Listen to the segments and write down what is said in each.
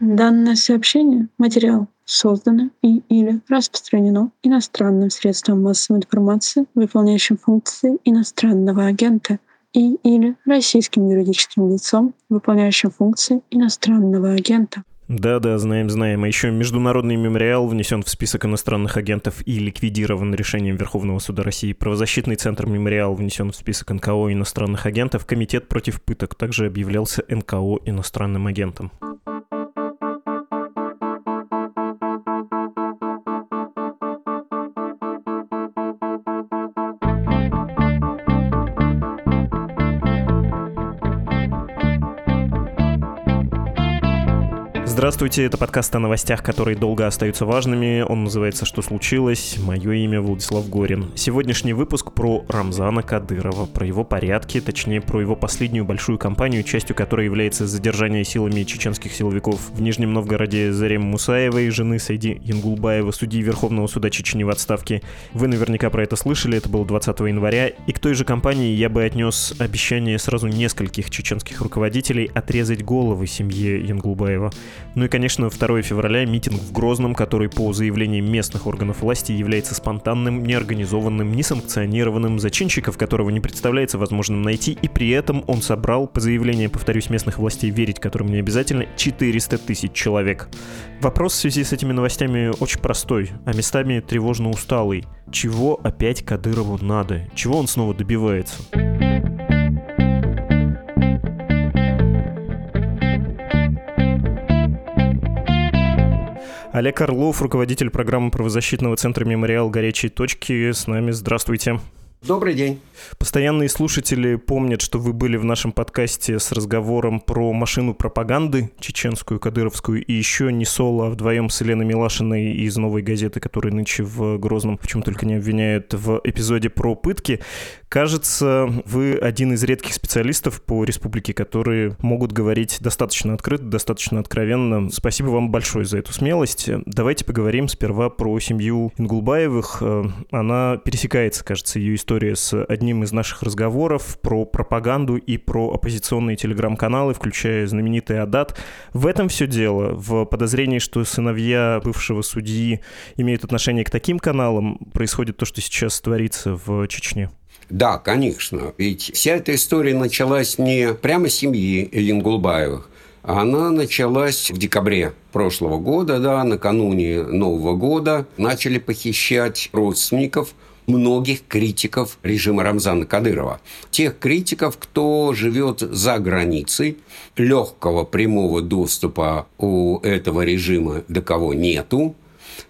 Данное сообщение, материал, создано и или распространено иностранным средством массовой информации, выполняющим функции иностранного агента, и или российским юридическим лицом, выполняющим функции иностранного агента. Да-да, знаем, знаем. А еще Международный мемориал внесен в список иностранных агентов и ликвидирован решением Верховного суда России. Правозащитный центр мемориал внесен в список НКО иностранных агентов. Комитет против пыток также объявлялся НКО иностранным агентом. Здравствуйте, это подкаст о новостях, которые долго остаются важными. Он называется «Что случилось?». Мое имя Владислав Горин. Сегодняшний выпуск про Рамзана Кадырова, про его порядки, точнее, про его последнюю большую кампанию, частью которой является задержание силами чеченских силовиков в Нижнем Новгороде Зарем Мусаевой, жены Сайди Янгулбаева, судьи Верховного суда Чечни в отставке. Вы наверняка про это слышали, это было 20 января. И к той же кампании я бы отнес обещание сразу нескольких чеченских руководителей отрезать головы семье Янгулбаева. Ну и, конечно, 2 февраля митинг в Грозном, который по заявлениям местных органов власти является спонтанным, неорганизованным, несанкционированным, зачинщиков которого не представляется возможным найти, и при этом он собрал, по заявлению, повторюсь, местных властей, верить которым не обязательно, 400 тысяч человек. Вопрос в связи с этими новостями очень простой, а местами тревожно усталый. Чего опять Кадырову надо? Чего он снова добивается? Олег Орлов, руководитель программы правозащитного центра «Мемориал. Горячие точки». С нами. Здравствуйте. Добрый день. Постоянные слушатели помнят, что вы были в нашем подкасте с разговором про машину пропаганды чеченскую, кадыровскую, и еще не соло, а вдвоем с Еленой Милашиной из «Новой газеты», которая нынче в Грозном, в чем только не обвиняют, в эпизоде про пытки. Кажется, вы один из редких специалистов по республике, которые могут говорить достаточно открыто, достаточно откровенно. Спасибо вам большое за эту смелость. Давайте поговорим сперва про семью Ингулбаевых. Она пересекается, кажется, ее история с одним из наших разговоров про пропаганду и про оппозиционные телеграм-каналы, включая знаменитый Адат. В этом все дело. В подозрении, что сыновья бывшего судьи имеют отношение к таким каналам, происходит то, что сейчас творится в Чечне. Да, конечно. Ведь вся эта история началась не прямо с семьи Ильингулбаевых, она началась в декабре прошлого года, да, накануне Нового года. Начали похищать родственников – многих критиков режима Рамзана Кадырова. Тех критиков, кто живет за границей, легкого прямого доступа у этого режима до кого нету,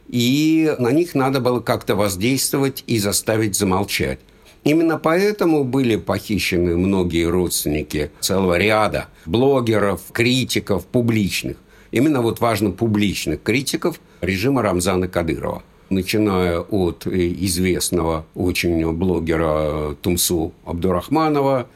и на них надо было как-то воздействовать и заставить замолчать. Именно поэтому были похищены многие родственники целого ряда блогеров, критиков, публичных. Именно вот важно публичных критиков режима Рамзана Кадырова начиная от э, известного очень блогера Тумсу Абдурахманова,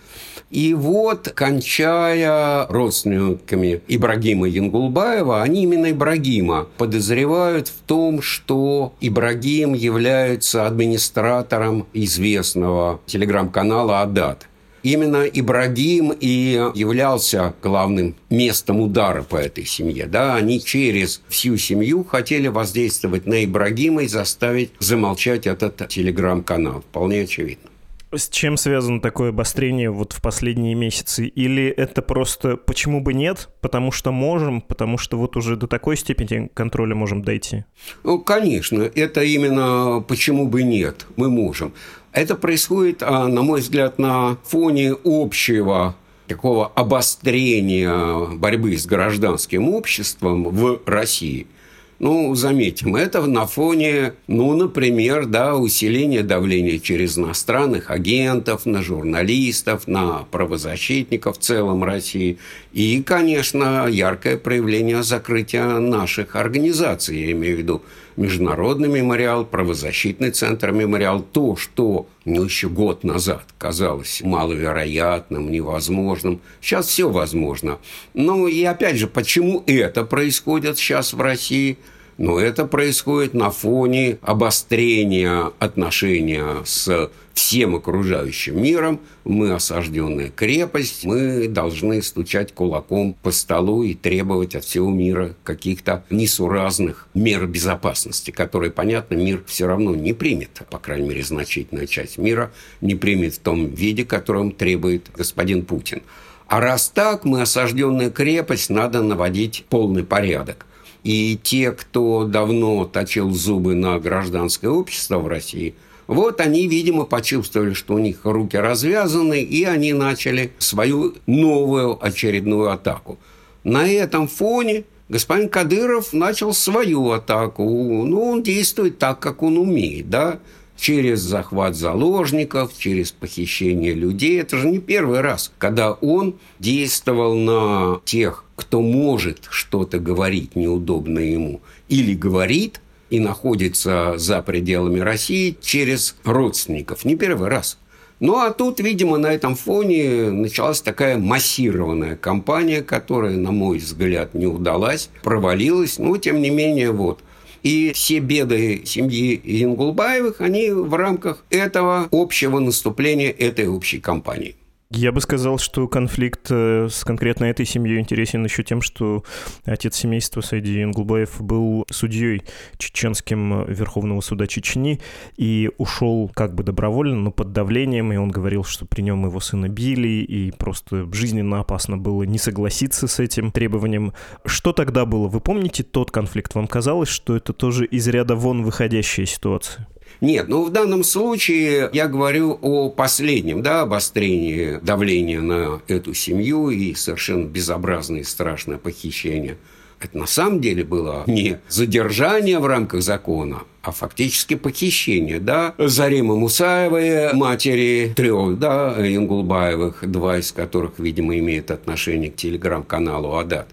и вот, кончая родственниками Ибрагима Янгулбаева, они именно Ибрагима подозревают в том, что Ибрагим является администратором известного телеграм-канала «Адат». Именно Ибрагим и являлся главным местом удара по этой семье. Да, они через всю семью хотели воздействовать на Ибрагима и заставить замолчать этот телеграм-канал. Вполне очевидно. С чем связано такое обострение вот в последние месяцы? Или это просто почему бы нет? Потому что можем, потому что вот уже до такой степени контроля можем дойти? Ну, конечно, это именно почему бы нет, мы можем. Это происходит, а, на мой взгляд, на фоне общего такого обострения борьбы с гражданским обществом в России – ну, заметим, это на фоне, ну, например, да, усиления давления через иностранных агентов, на журналистов, на правозащитников в целом России. И, конечно, яркое проявление закрытия наших организаций, я имею в виду Международный мемориал, правозащитный центр мемориал, то, что ну, еще год назад казалось маловероятным, невозможным. Сейчас все возможно. Ну и опять же, почему это происходит сейчас в России – но это происходит на фоне обострения отношения с всем окружающим миром, мы осажденная крепость, мы должны стучать кулаком по столу и требовать от всего мира каких-то несуразных мер безопасности, которые, понятно, мир все равно не примет, по крайней мере, значительная часть мира не примет в том виде, которым требует господин Путин. А раз так, мы осажденная крепость, надо наводить полный порядок. И те, кто давно точил зубы на гражданское общество в России, вот они, видимо, почувствовали, что у них руки развязаны, и они начали свою новую очередную атаку. На этом фоне господин Кадыров начал свою атаку. Ну, он действует так, как он умеет, да, через захват заложников, через похищение людей. Это же не первый раз, когда он действовал на тех, кто может что-то говорить неудобно ему, или говорит и находится за пределами России через родственников. Не первый раз. Ну, а тут, видимо, на этом фоне началась такая массированная кампания, которая, на мой взгляд, не удалась, провалилась. Но, тем не менее, вот – и все беды семьи Ингулбаевых, они в рамках этого общего наступления этой общей кампании. Я бы сказал, что конфликт э, с конкретно этой семьей интересен еще тем, что отец семейства Сайди Ингулбаев был судьей чеченским Верховного суда Чечни и ушел как бы добровольно, но под давлением, и он говорил, что при нем его сына били, и просто жизненно опасно было не согласиться с этим требованием. Что тогда было? Вы помните тот конфликт? Вам казалось, что это тоже из ряда вон выходящая ситуация? Нет, ну в данном случае я говорю о последнем, да, обострении давления на эту семью и совершенно безобразное и страшное похищение. Это на самом деле было не задержание в рамках закона, а фактически похищение, да, Зарима Мусаевой, матери трех, да, Ингулбаевых, два из которых, видимо, имеют отношение к телеграм-каналу «Адат».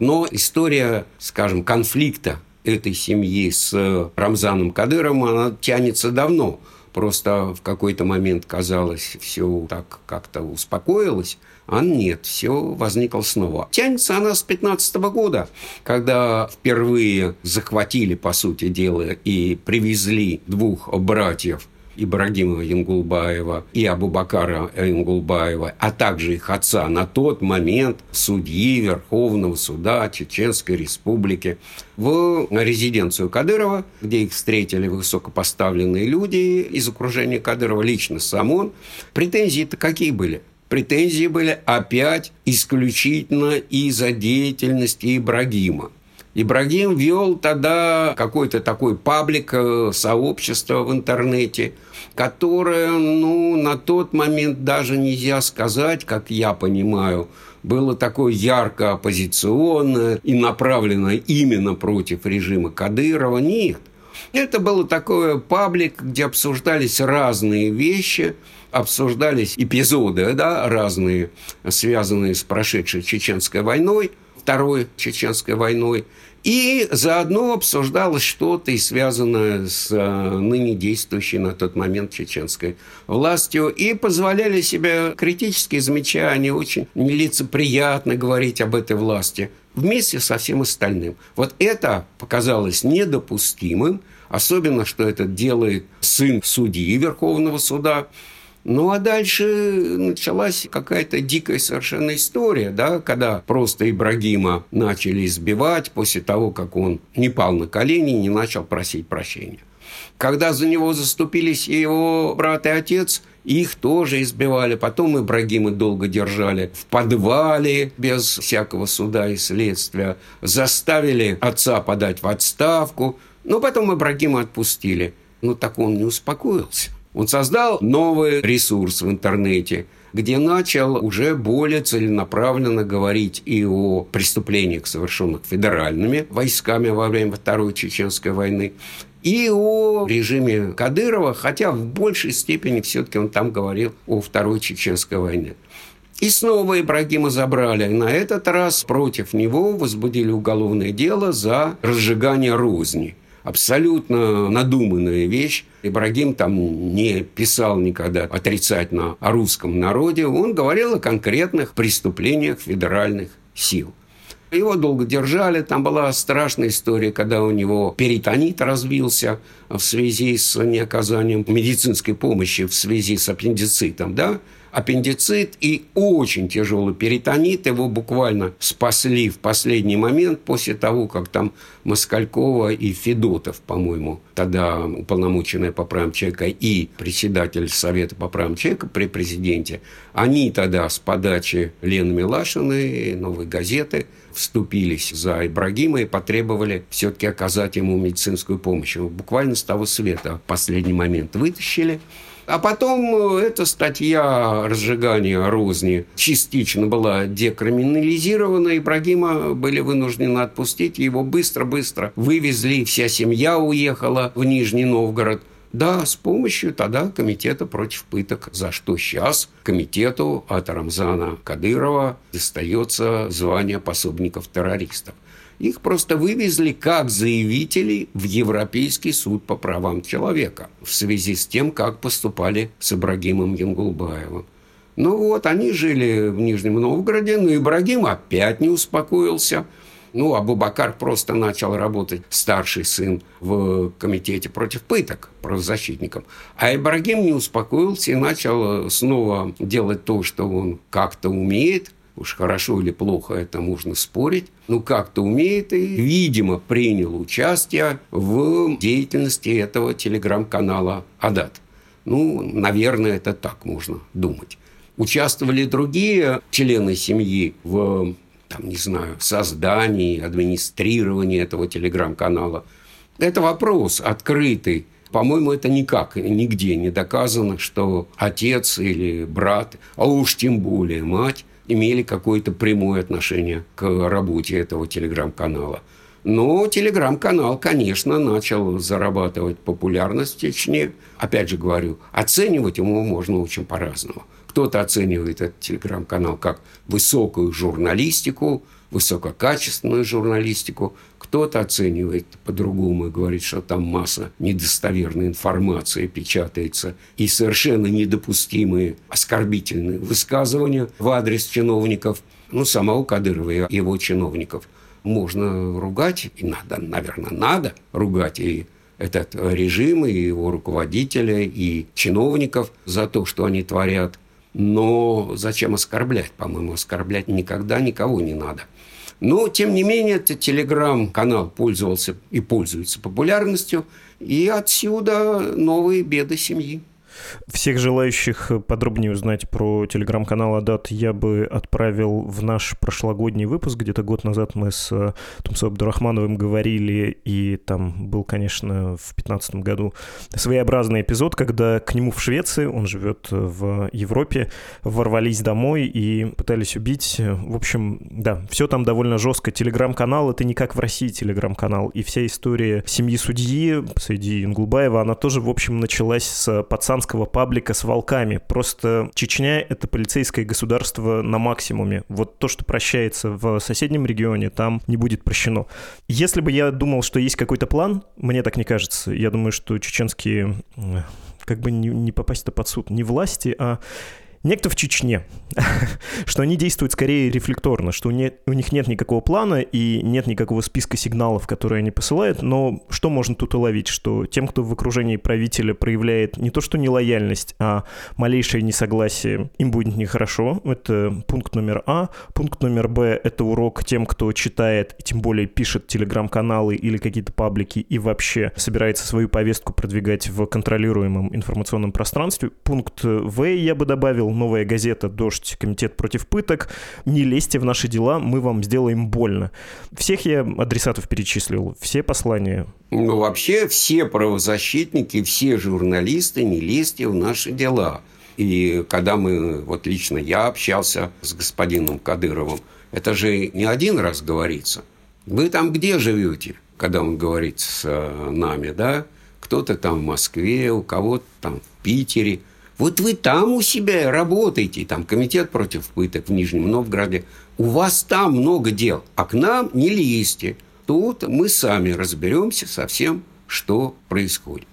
Но история, скажем, конфликта этой семьи с Рамзаном Кадыровым, она тянется давно. Просто в какой-то момент казалось, все так как-то успокоилось, а нет, все возникло снова. Тянется она с 15 года, когда впервые захватили, по сути дела, и привезли двух братьев Ибрагима Янгулбаева и Абубакара Янгулбаева, а также их отца на тот момент судьи Верховного суда Чеченской Республики в резиденцию Кадырова, где их встретили высокопоставленные люди из окружения Кадырова, лично сам он. Претензии-то какие были? Претензии были опять исключительно из-за деятельности Ибрагима. Ибрагим вел тогда какой-то такой паблик, э, сообщество в интернете – которое, ну, на тот момент даже нельзя сказать, как я понимаю, было такое ярко оппозиционное и направленное именно против режима Кадырова. Нет. Это было такое паблик, где обсуждались разные вещи, обсуждались эпизоды да, разные, связанные с прошедшей чеченской войной, Второй чеченской войной – и заодно обсуждалось что-то и связанное с э, ныне действующей на тот момент чеченской властью. И позволяли себе критические замечания, очень нелицеприятно говорить об этой власти вместе со всем остальным. Вот это показалось недопустимым, особенно, что это делает сын судьи Верховного суда, ну, а дальше началась какая-то дикая совершенно история, да, когда просто Ибрагима начали избивать после того, как он не пал на колени и не начал просить прощения. Когда за него заступились его брат и отец, их тоже избивали. Потом Ибрагима долго держали в подвале без всякого суда и следствия. Заставили отца подать в отставку. Но потом Ибрагима отпустили. Но так он не успокоился. Он создал новый ресурс в интернете, где начал уже более целенаправленно говорить и о преступлениях, совершенных федеральными войсками во время Второй Чеченской войны, и о режиме Кадырова, хотя в большей степени все-таки он там говорил о Второй Чеченской войне. И снова Ибрагима забрали. На этот раз против него возбудили уголовное дело за разжигание розни – абсолютно надуманная вещь. Ибрагим там не писал никогда отрицательно о русском народе. Он говорил о конкретных преступлениях федеральных сил. Его долго держали. Там была страшная история, когда у него перитонит развился в связи с неоказанием медицинской помощи в связи с аппендицитом, да, аппендицит и очень тяжелый перитонит. Его буквально спасли в последний момент после того, как там Москалькова и Федотов, по-моему, тогда уполномоченная по правам человека и председатель Совета по правам человека при президенте, они тогда с подачи Лены Милашиной, «Новой газеты», вступились за Ибрагима и потребовали все-таки оказать ему медицинскую помощь. Его буквально с того света в последний момент вытащили. А потом э, эта статья разжигания розни частично была декриминализирована. Ибрагима были вынуждены отпустить. Его быстро-быстро вывезли. Вся семья уехала в Нижний Новгород. Да, с помощью тогда комитета против пыток, за что сейчас комитету от Рамзана Кадырова достается звание пособников террористов. Их просто вывезли как заявителей в Европейский суд по правам человека в связи с тем, как поступали с Ибрагимом Янгулбаевым. Ну вот, они жили в Нижнем Новгороде, но Ибрагим опять не успокоился. Ну, Абубакар просто начал работать, старший сын, в комитете против пыток правозащитником. А Ибрагим не успокоился и начал снова делать то, что он как-то умеет – уж хорошо или плохо это можно спорить, но как-то умеет и, видимо, принял участие в деятельности этого телеграм-канала «Адат». Ну, наверное, это так можно думать. Участвовали другие члены семьи в, там, не знаю, создании, администрировании этого телеграм-канала. Это вопрос открытый. По-моему, это никак, нигде не доказано, что отец или брат, а уж тем более мать, имели какое-то прямое отношение к работе этого телеграм-канала. Но телеграм-канал, конечно, начал зарабатывать популярность в Чечне. Опять же говорю, оценивать ему можно очень по-разному. Кто-то оценивает этот телеграм-канал как высокую журналистику, высококачественную журналистику. Кто-то оценивает по-другому и говорит, что там масса недостоверной информации печатается и совершенно недопустимые оскорбительные высказывания в адрес чиновников, ну, самого Кадырова и его чиновников. Можно ругать, и надо, наверное, надо ругать и этот режим, и его руководителя, и чиновников за то, что они творят. Но зачем оскорблять? По-моему, оскорблять никогда никого не надо. Но, тем не менее, этот телеграм-канал пользовался и пользуется популярностью, и отсюда новые беды семьи. Всех желающих подробнее узнать про телеграм-канал Адат я бы отправил в наш прошлогодний выпуск. Где-то год назад мы с э, Тумсо Абдурахмановым говорили, и там был, конечно, в 2015 году своеобразный эпизод, когда к нему в Швеции, он живет в Европе, ворвались домой и пытались убить. В общем, да, все там довольно жестко. Телеграм-канал — это не как в России телеграм-канал. И вся история семьи судьи, Саиди Ингулбаева, она тоже, в общем, началась с пацанского американского паблика с волками. Просто Чечня — это полицейское государство на максимуме. Вот то, что прощается в соседнем регионе, там не будет прощено. Если бы я думал, что есть какой-то план, мне так не кажется. Я думаю, что чеченские как бы не, не попасть-то под суд не власти, а некто в Чечне, что они действуют скорее рефлекторно, что у, не, у них нет никакого плана и нет никакого списка сигналов, которые они посылают, но что можно тут уловить, что тем, кто в окружении правителя проявляет не то что нелояльность, а малейшее несогласие, им будет нехорошо, это пункт номер А. Пункт номер Б — это урок тем, кто читает, и тем более пишет телеграм-каналы или какие-то паблики и вообще собирается свою повестку продвигать в контролируемом информационном пространстве. Пункт В я бы добавил говорил «Новая газета», «Дождь», «Комитет против пыток», не лезьте в наши дела, мы вам сделаем больно. Всех я адресатов перечислил, все послания. Ну, вообще все правозащитники, все журналисты, не лезьте в наши дела. И когда мы, вот лично я общался с господином Кадыровым, это же не один раз говорится. Вы там где живете, когда он говорит с э, нами, да? Кто-то там в Москве, у кого-то там в Питере – вот вы там у себя работаете, там комитет против пыток в Нижнем Новгороде. У вас там много дел, а к нам не лезьте. Тут мы сами разберемся со всем, что происходит.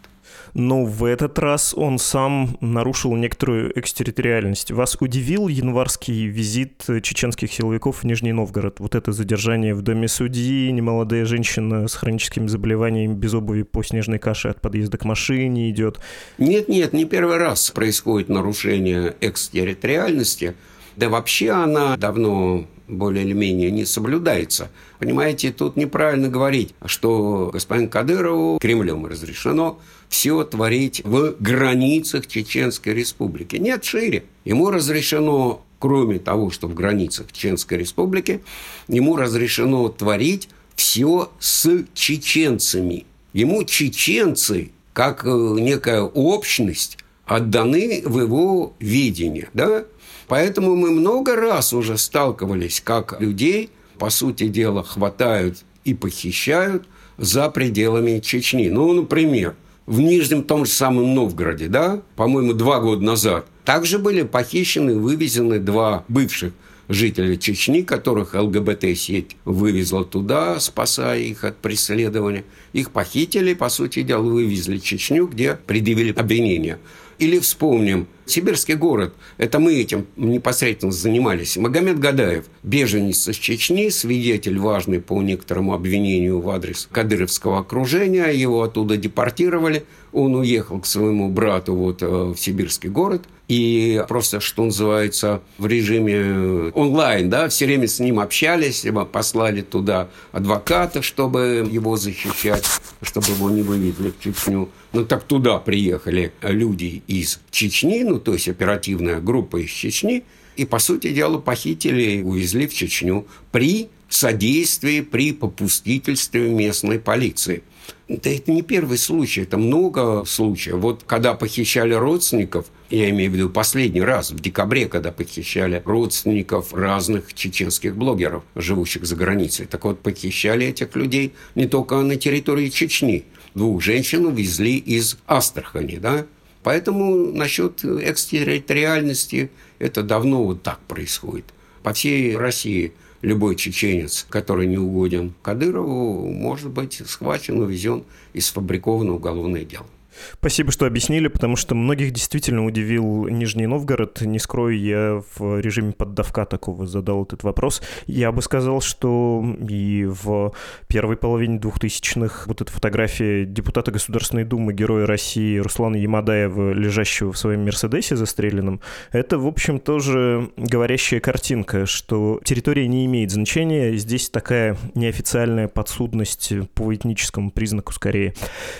Но в этот раз он сам нарушил некоторую экстерриториальность. Вас удивил январский визит чеченских силовиков в Нижний Новгород? Вот это задержание в доме судьи, немолодая женщина с хроническими заболеваниями без обуви по снежной каше от подъезда к машине идет. Нет-нет, не первый раз происходит нарушение экстерриториальности. Да вообще она давно более или менее не соблюдается. Понимаете, тут неправильно говорить, что господин Кадырову Кремлем разрешено все творить в границах Чеченской Республики. Нет, шире. Ему разрешено, кроме того, что в границах Чеченской Республики, ему разрешено творить все с чеченцами. Ему чеченцы, как э, некая общность, отданы в его видение. Да? Поэтому мы много раз уже сталкивались, как людей, по сути дела, хватают и похищают за пределами Чечни. Ну, например, в Нижнем том же самом Новгороде, да, по-моему, два года назад, также были похищены и вывезены два бывших жителей Чечни, которых ЛГБТ-сеть вывезла туда, спасая их от преследования. Их похитили, по сути дела, вывезли в Чечню, где предъявили обвинения. Или вспомним. Сибирский город, это мы этим непосредственно занимались. Магомед Гадаев, беженец из Чечни, свидетель важный по некоторому обвинению в адрес кадыровского окружения, его оттуда депортировали, он уехал к своему брату вот э, в Сибирский город, и просто, что называется, в режиме онлайн, да, все время с ним общались, послали туда адвоката, чтобы его защищать, чтобы его не вывезли в Чечню. Ну, так туда приехали люди из Чечни, ну, то есть оперативная группа из Чечни, и, по сути дела, похитили и увезли в Чечню при содействии, при попустительстве местной полиции. Да это не первый случай, это много случаев. Вот когда похищали родственников, я имею в виду последний раз, в декабре, когда похищали родственников разных чеченских блогеров, живущих за границей. Так вот, похищали этих людей не только на территории Чечни. Двух женщин увезли из Астрахани, да, Поэтому насчет экстерриториальности это давно вот так происходит. По всей России любой чеченец, который не угоден Кадырову, может быть схвачен, увезен и сфабрикован уголовное дело. Спасибо, что объяснили, потому что многих действительно удивил Нижний Новгород. Не скрою, я в режиме поддавка такого задал этот вопрос. Я бы сказал, что и в первой половине 2000-х вот эта фотография депутата Государственной Думы, героя России Руслана Ямадаева, лежащего в своем Мерседесе застреленном, это, в общем, тоже говорящая картинка, что территория не имеет значения. Здесь такая неофициальная подсудность по этническому признаку скорее.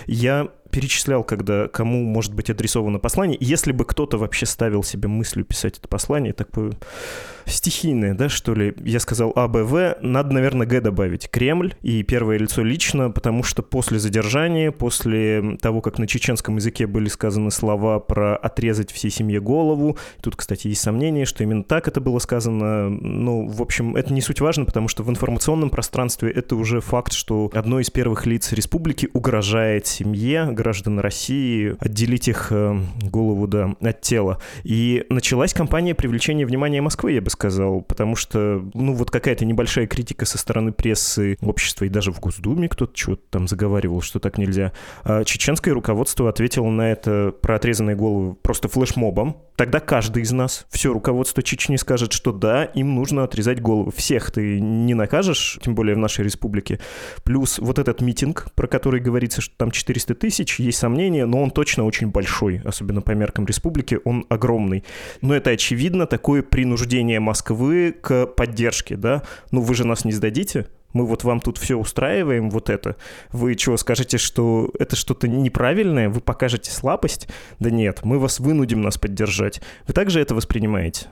Я перечислял, когда кому может быть адресовано послание. Если бы кто-то вообще ставил себе мыслью писать это послание, такое стихийное, да, что ли, я сказал А, Б, В, надо, наверное, Г добавить. Кремль и первое лицо лично, потому что после задержания, после того, как на чеченском языке были сказаны слова про отрезать всей семье голову, тут, кстати, есть сомнение, что именно так это было сказано, ну, в общем, это не суть важно, потому что в информационном пространстве это уже факт, что одно из первых лиц республики угрожает семье, граждан России, отделить их э, голову да, от тела. И началась кампания привлечения внимания Москвы, я бы сказал, потому что, ну, вот какая-то небольшая критика со стороны прессы, общества и даже в Госдуме кто-то чего-то там заговаривал, что так нельзя. А чеченское руководство ответило на это про отрезанные головы просто флешмобом. Тогда каждый из нас, все руководство Чечни скажет, что да, им нужно отрезать головы. Всех ты не накажешь, тем более в нашей республике. Плюс вот этот митинг, про который говорится, что там 400 тысяч, есть сомнения, но он точно очень большой, особенно по меркам республики, он огромный. Но это очевидно такое принуждение Москвы к поддержке, да? Ну вы же нас не сдадите, мы вот вам тут все устраиваем, вот это. Вы чего, скажете, что это что-то неправильное? Вы покажете слабость? Да нет, мы вас вынудим нас поддержать. Вы также это воспринимаете?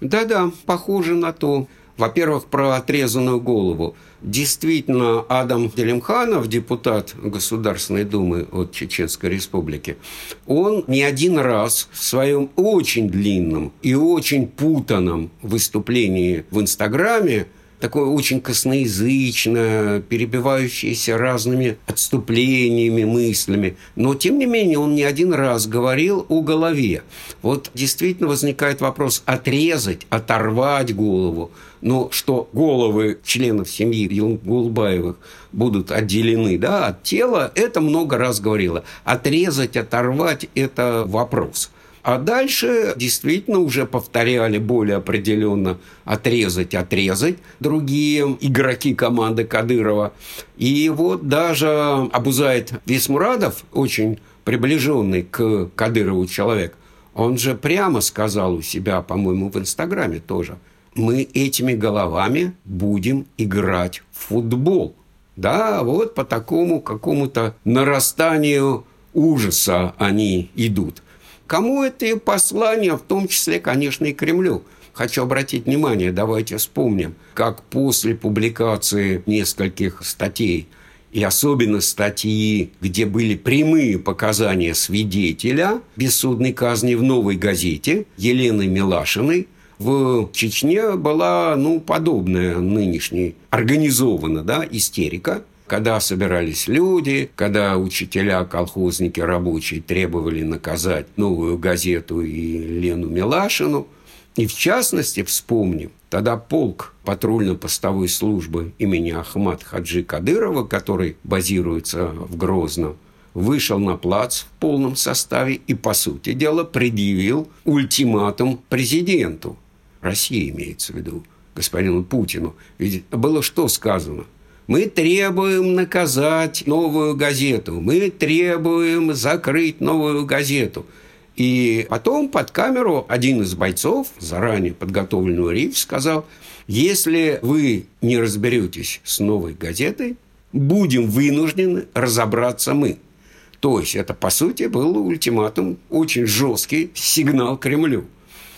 Да-да, похоже на то. Во-первых, про отрезанную голову. Действительно, Адам Делимханов, депутат Государственной Думы от Чеченской Республики, он не один раз в своем очень длинном и очень путанном выступлении в Инстаграме такое очень косноязычное, перебивающееся разными отступлениями, мыслями. Но, тем не менее, он не один раз говорил о голове. Вот действительно возникает вопрос отрезать, оторвать голову. Но что головы членов семьи Гулбаевых будут отделены да, от тела, это много раз говорило. Отрезать, оторвать – это вопрос. А дальше действительно уже повторяли более определенно отрезать, отрезать другие игроки команды Кадырова. И вот даже Абузайт Висмурадов, очень приближенный к Кадырову человек, он же прямо сказал у себя, по-моему, в Инстаграме тоже, мы этими головами будем играть в футбол. Да, вот по такому какому-то нарастанию ужаса они идут. Кому это послание, в том числе, конечно, и Кремлю. Хочу обратить внимание, давайте вспомним, как после публикации нескольких статей и особенно статьи, где были прямые показания свидетеля бессудной казни в «Новой газете» Елены Милашиной, в Чечне была, ну, подобная нынешней, организована, да, истерика – когда собирались люди, когда учителя, колхозники, рабочие требовали наказать новую газету и Лену Милашину. И в частности, вспомним, тогда полк патрульно-постовой службы имени Ахмад Хаджи Кадырова, который базируется в Грозном, вышел на плац в полном составе и, по сути дела, предъявил ультиматум президенту. России имеется в виду, господину Путину. Ведь было что сказано – мы требуем наказать новую газету. Мы требуем закрыть новую газету. И потом под камеру один из бойцов, заранее подготовленную речь, сказал, если вы не разберетесь с новой газетой, будем вынуждены разобраться мы. То есть это, по сути, был ультиматум, очень жесткий сигнал Кремлю.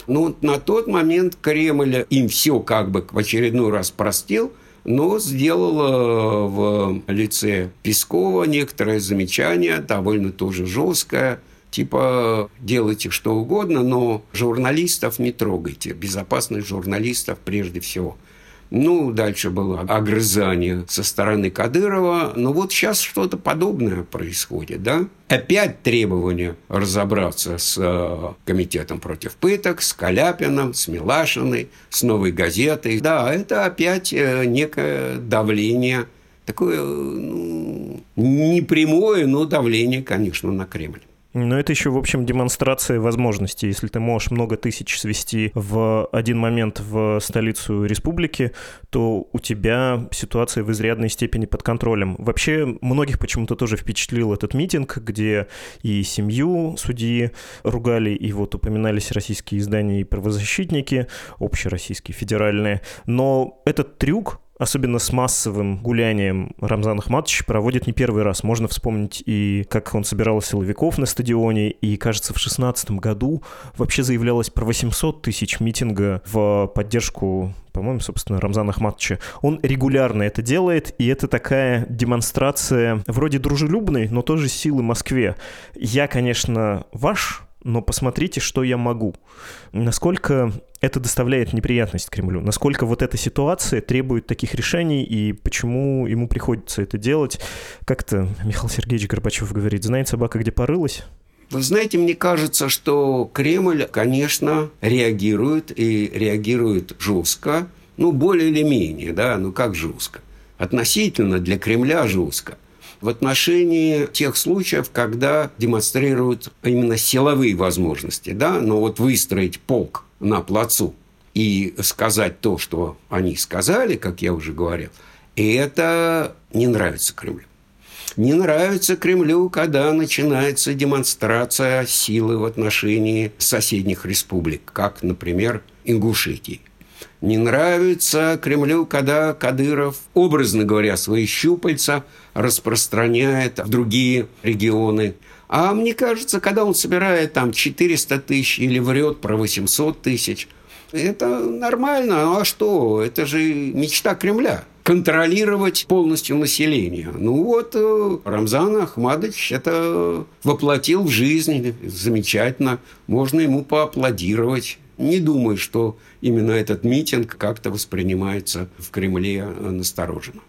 Но на тот момент Кремль им все как бы в очередной раз простил – но сделала в лице Пескова некоторое замечание, довольно тоже жесткое, типа делайте что угодно, но журналистов не трогайте, безопасность журналистов прежде всего – ну, дальше было огрызание со стороны Кадырова. Но вот сейчас что-то подобное происходит, да? Опять требование разобраться с э, комитетом против пыток, с Каляпиным, с Милашиной, с «Новой газетой». Да, это опять э, некое давление, такое ну, не прямое, но давление, конечно, на Кремль. Но это еще, в общем, демонстрация возможностей. Если ты можешь много тысяч свести в один момент в столицу республики, то у тебя ситуация в изрядной степени под контролем. Вообще, многих почему-то тоже впечатлил этот митинг, где и семью судьи ругали, и вот упоминались российские издания и правозащитники, общероссийские, федеральные. Но этот трюк особенно с массовым гулянием Рамзан Ахматович проводит не первый раз. Можно вспомнить и как он собирал силовиков на стадионе, и, кажется, в 2016 году вообще заявлялось про 800 тысяч митинга в поддержку по-моему, собственно, Рамзан Ахматовича, он регулярно это делает, и это такая демонстрация вроде дружелюбной, но тоже силы Москве. Я, конечно, ваш но посмотрите, что я могу. Насколько это доставляет неприятность Кремлю? Насколько вот эта ситуация требует таких решений и почему ему приходится это делать? Как-то Михаил Сергеевич Горбачев говорит, знает собака, где порылась? Вы знаете, мне кажется, что Кремль, конечно, реагирует и реагирует жестко, ну, более или менее, да, ну как жестко. Относительно для Кремля жестко в отношении тех случаев, когда демонстрируют именно силовые возможности, да, но вот выстроить полк на плацу и сказать то, что они сказали, как я уже говорил, и это не нравится Кремлю. Не нравится Кремлю, когда начинается демонстрация силы в отношении соседних республик, как, например, Ингушетии. Не нравится Кремлю, когда Кадыров, образно говоря, свои щупальца распространяет в другие регионы. А мне кажется, когда он собирает там 400 тысяч или врет про 800 тысяч, это нормально. Ну а что? Это же мечта Кремля контролировать полностью население. Ну вот э, Рамзан Ахмадович это воплотил в жизнь замечательно. Можно ему поаплодировать. Не думаю, что именно этот митинг как-то воспринимается в Кремле настороженно.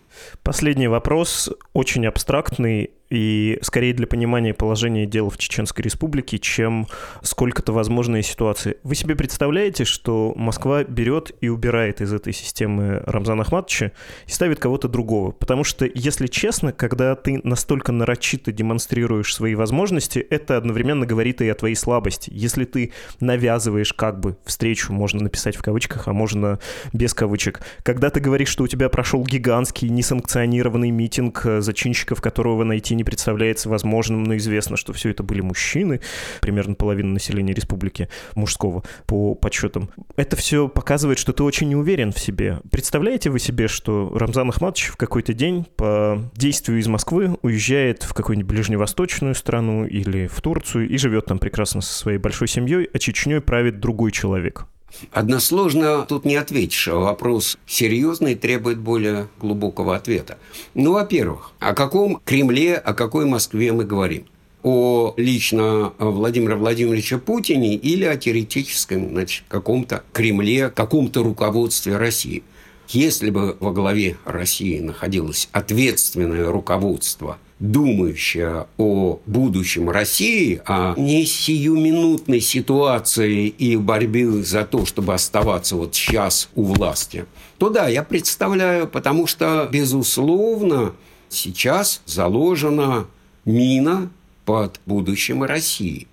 Последний вопрос, очень абстрактный и скорее для понимания положения дел в Чеченской Республике, чем сколько-то возможные ситуации. Вы себе представляете, что Москва берет и убирает из этой системы Рамзана Ахматовича и ставит кого-то другого? Потому что, если честно, когда ты настолько нарочито демонстрируешь свои возможности, это одновременно говорит и о твоей слабости. Если ты навязываешь как бы встречу, можно написать в кавычках, а можно без кавычек. Когда ты говоришь, что у тебя прошел гигантский несанкционированный митинг зачинщиков, которого найти не не представляется возможным, но известно, что все это были мужчины, примерно половина населения республики мужского по подсчетам. Это все показывает, что ты очень не уверен в себе. Представляете вы себе, что Рамзан Ахматович в какой-то день по действию из Москвы уезжает в какую-нибудь ближневосточную страну или в Турцию и живет там прекрасно со своей большой семьей, а Чечней правит другой человек? Односложно тут не ответишь, а вопрос серьезный требует более глубокого ответа. Ну, во-первых, о каком Кремле, о какой Москве мы говорим? О лично Владимира Владимировича Путине или о теоретическом значит, каком-то Кремле, каком-то руководстве России? Если бы во главе России находилось ответственное руководство думающая о будущем России, а не сиюминутной ситуации и борьбе за то, чтобы оставаться вот сейчас у власти, то да, я представляю, потому что, безусловно, сейчас заложена мина под будущем России.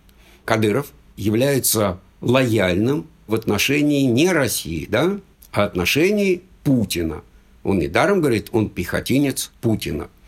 Кадыров является лояльным в отношении не России, да, а отношении Путина. Он недаром говорит, он пехотинец Путина –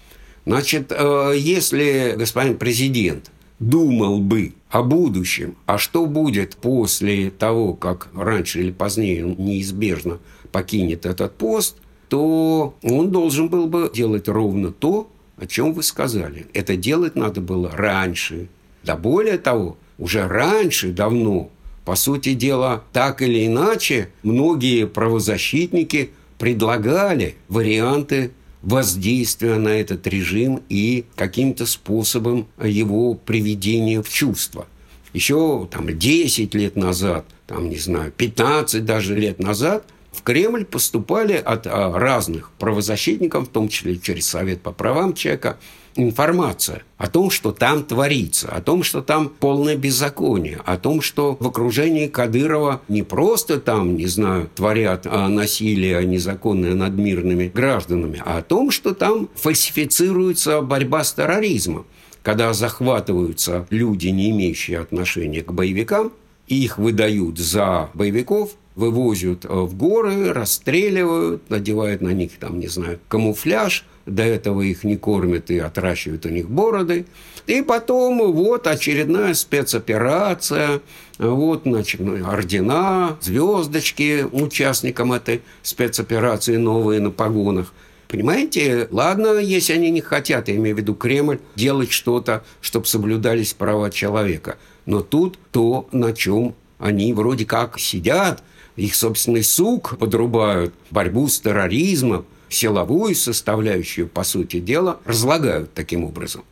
Значит, э, если господин президент думал бы о будущем, а что будет после того, как раньше или позднее он неизбежно покинет этот пост, то он должен был бы делать ровно то, о чем вы сказали. Это делать надо было раньше. Да более того, уже раньше, давно, по сути дела, так или иначе, многие правозащитники предлагали варианты воздействия на этот режим и каким-то способом его приведения в чувство. Еще там 10 лет назад, там, не знаю, 15 даже лет назад в Кремль поступали от а, разных правозащитников, в том числе через Совет по правам человека, информация о том, что там творится, о том, что там полное беззаконие, о том, что в окружении Кадырова не просто там, не знаю, творят а, насилие незаконное над мирными гражданами, а о том, что там фальсифицируется борьба с терроризмом, когда захватываются люди, не имеющие отношения к боевикам, их выдают за боевиков, вывозят э, в горы, расстреливают, надевают на них, там, не знаю, камуфляж, до этого их не кормят и отращивают у них бороды. И потом вот очередная спецоперация, вот, значит, ну, ордена, звездочки участникам этой спецоперации новые на погонах. Понимаете, ладно, если они не хотят, я имею в виду Кремль, делать что-то, чтобы соблюдались права человека. Но тут то, на чем они вроде как сидят, их собственный сук подрубают, борьбу с терроризмом, силовую составляющую, по сути дела, разлагают таким образом.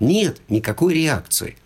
Нет никакой реакции.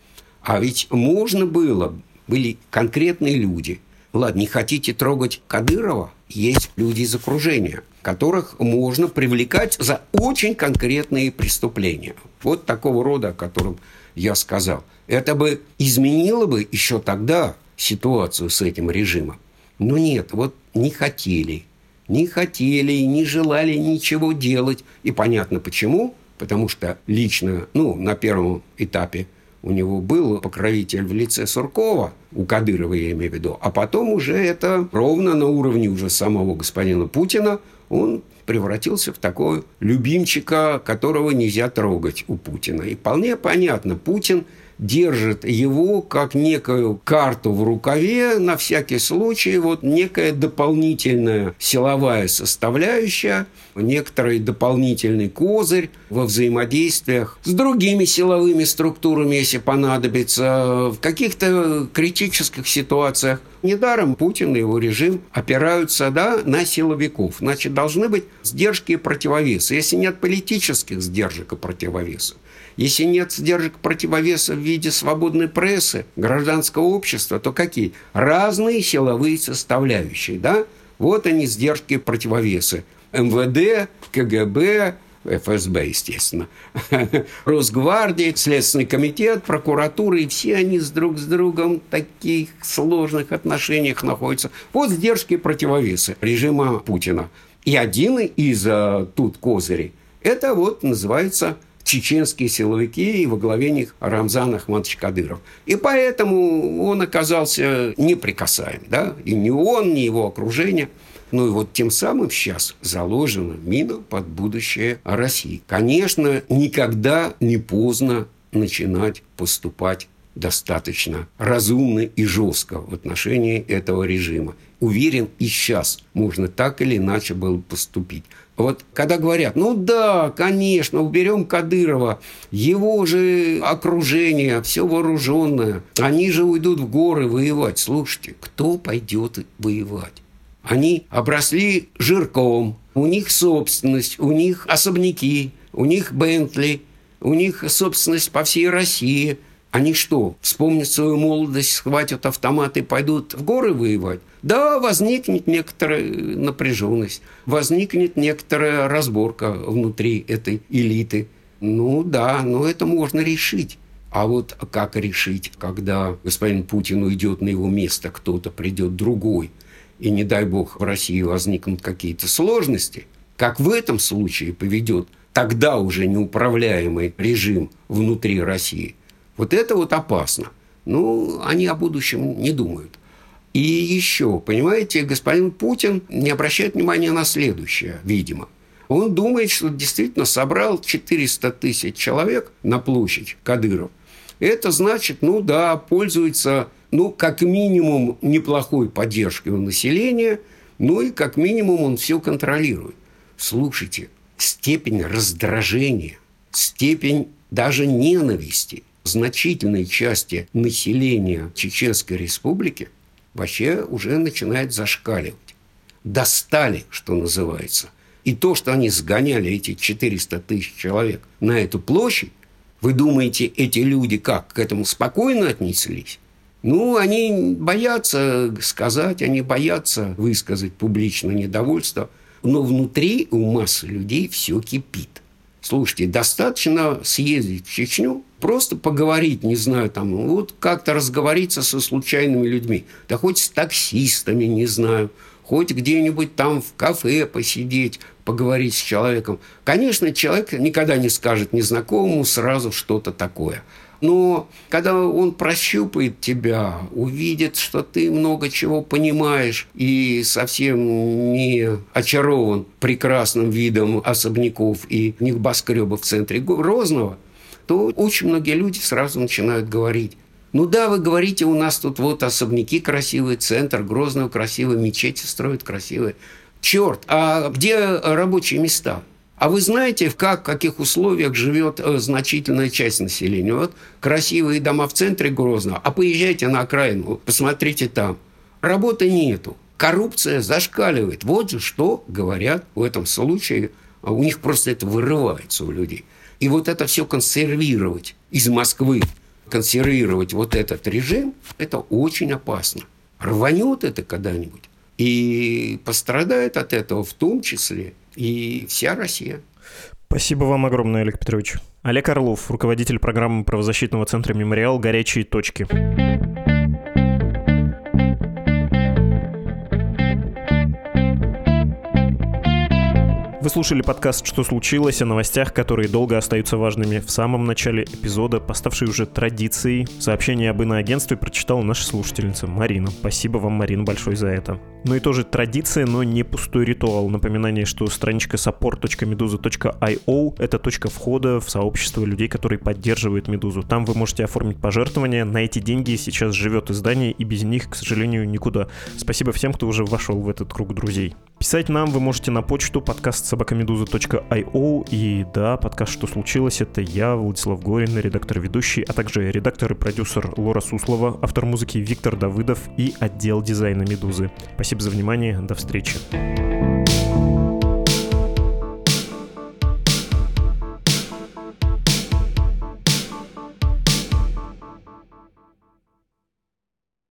А ведь можно было, были конкретные люди. Ладно, не хотите трогать Кадырова? Есть люди из окружения, которых можно привлекать за очень конкретные преступления. Вот такого рода, о котором я сказал. Это бы изменило бы еще тогда ситуацию с этим режимом. Но нет, вот не хотели, не хотели и не желали ничего делать. И понятно почему. Потому что лично, ну, на первом этапе у него был покровитель в лице Суркова, у Кадырова я имею в виду, а потом уже это ровно на уровне уже самого господина Путина он превратился в такого любимчика, которого нельзя трогать у Путина. И вполне понятно, Путин – держит его как некую карту в рукаве на всякий случай, вот некая дополнительная силовая составляющая, некоторый дополнительный козырь во взаимодействиях с другими силовыми структурами, если понадобится, в каких-то критических ситуациях. Недаром Путин и его режим опираются да, на силовиков. Значит, должны быть сдержки и противовесы. Если нет политических сдержек и противовесов, если нет сдержек противовеса в виде свободной прессы, гражданского общества, то какие? Разные силовые составляющие. Да? Вот они, сдержки противовесы. МВД, КГБ, ФСБ, естественно, Росгвардия, Следственный комитет, прокуратура, и все они с друг с другом в таких сложных отношениях находятся. Вот сдержки и противовесы режима Путина. И один из а, тут козырей, это вот называется чеченские силовики и во главе них Рамзан Ахматович Кадыров. И поэтому он оказался неприкасаем. Да? И ни он, ни его окружение. Ну и вот тем самым сейчас заложена мина под будущее России. Конечно, никогда не поздно начинать поступать достаточно разумно и жестко в отношении этого режима. Уверен, и сейчас можно так или иначе было поступить. Вот когда говорят, ну да, конечно, уберем Кадырова, его же окружение, все вооруженное, они же уйдут в горы воевать. Слушайте, кто пойдет воевать? Они обросли жирком, у них собственность, у них особняки, у них Бентли, у них собственность по всей России – они что, вспомнят свою молодость, схватят автоматы пойдут в горы воевать? Да, возникнет некоторая напряженность, возникнет некоторая разборка внутри этой элиты. Ну да, но это можно решить. А вот как решить, когда господин Путин уйдет на его место, кто-то придет другой, и не дай бог в России возникнут какие-то сложности, как в этом случае поведет тогда уже неуправляемый режим внутри России, вот это вот опасно. Ну, они о будущем не думают. И еще, понимаете, господин Путин не обращает внимания на следующее, видимо. Он думает, что действительно собрал 400 тысяч человек на площадь Кадыров. Это значит, ну да, пользуется, ну, как минимум, неплохой поддержкой у населения, ну и как минимум он все контролирует. Слушайте, степень раздражения, степень даже ненависти значительной части населения Чеченской Республики вообще уже начинает зашкаливать. Достали, что называется. И то, что они сгоняли эти 400 тысяч человек на эту площадь, вы думаете, эти люди как, к этому спокойно отнеслись? Ну, они боятся сказать, они боятся высказать публично недовольство, но внутри у массы людей все кипит. Слушайте, достаточно съездить в Чечню, просто поговорить, не знаю, там, вот как-то разговориться со случайными людьми, да хоть с таксистами, не знаю, хоть где-нибудь там в кафе посидеть, поговорить с человеком. Конечно, человек никогда не скажет незнакомому сразу что-то такое. Но когда он прощупает тебя, увидит, что ты много чего понимаешь и совсем не очарован прекрасным видом особняков и небоскребов в центре Грозного, то очень многие люди сразу начинают говорить, ну да, вы говорите, у нас тут вот особняки красивые, центр Грозного красивый, мечети строят красивые. Черт, а где рабочие места? А вы знаете, в как, каких условиях живет э, значительная часть населения? Вот красивые дома в центре Грозного, а поезжайте на окраину, посмотрите там. Работы нету. Коррупция зашкаливает. Вот же что говорят в этом случае. А у них просто это вырывается у людей. И вот это все консервировать из Москвы, консервировать вот этот режим, это очень опасно. Рванет это когда-нибудь. И пострадает от этого в том числе и вся Россия. Спасибо вам огромное, Олег Петрович. Олег Орлов, руководитель программы правозащитного центра «Мемориал. Горячие точки». Вы слушали подкаст «Что случилось?» о новостях, которые долго остаются важными. В самом начале эпизода, поставшей уже традицией, сообщение об иноагентстве прочитала наша слушательница Марина. Спасибо вам, Марина, большое за это. Ну и тоже традиция, но не пустой ритуал. Напоминание, что страничка support.meduza.io — это точка входа в сообщество людей, которые поддерживают Медузу. Там вы можете оформить пожертвования. На эти деньги сейчас живет издание, и без них, к сожалению, никуда. Спасибо всем, кто уже вошел в этот круг друзей. Писать нам вы можете на почту подкаст собакамедуза.io. И да, подкаст «Что случилось?» — это я, Владислав Горин, редактор-ведущий, а также редактор и продюсер Лора Суслова, автор музыки Виктор Давыдов и отдел дизайна «Медузы». Спасибо за внимание, до встречи.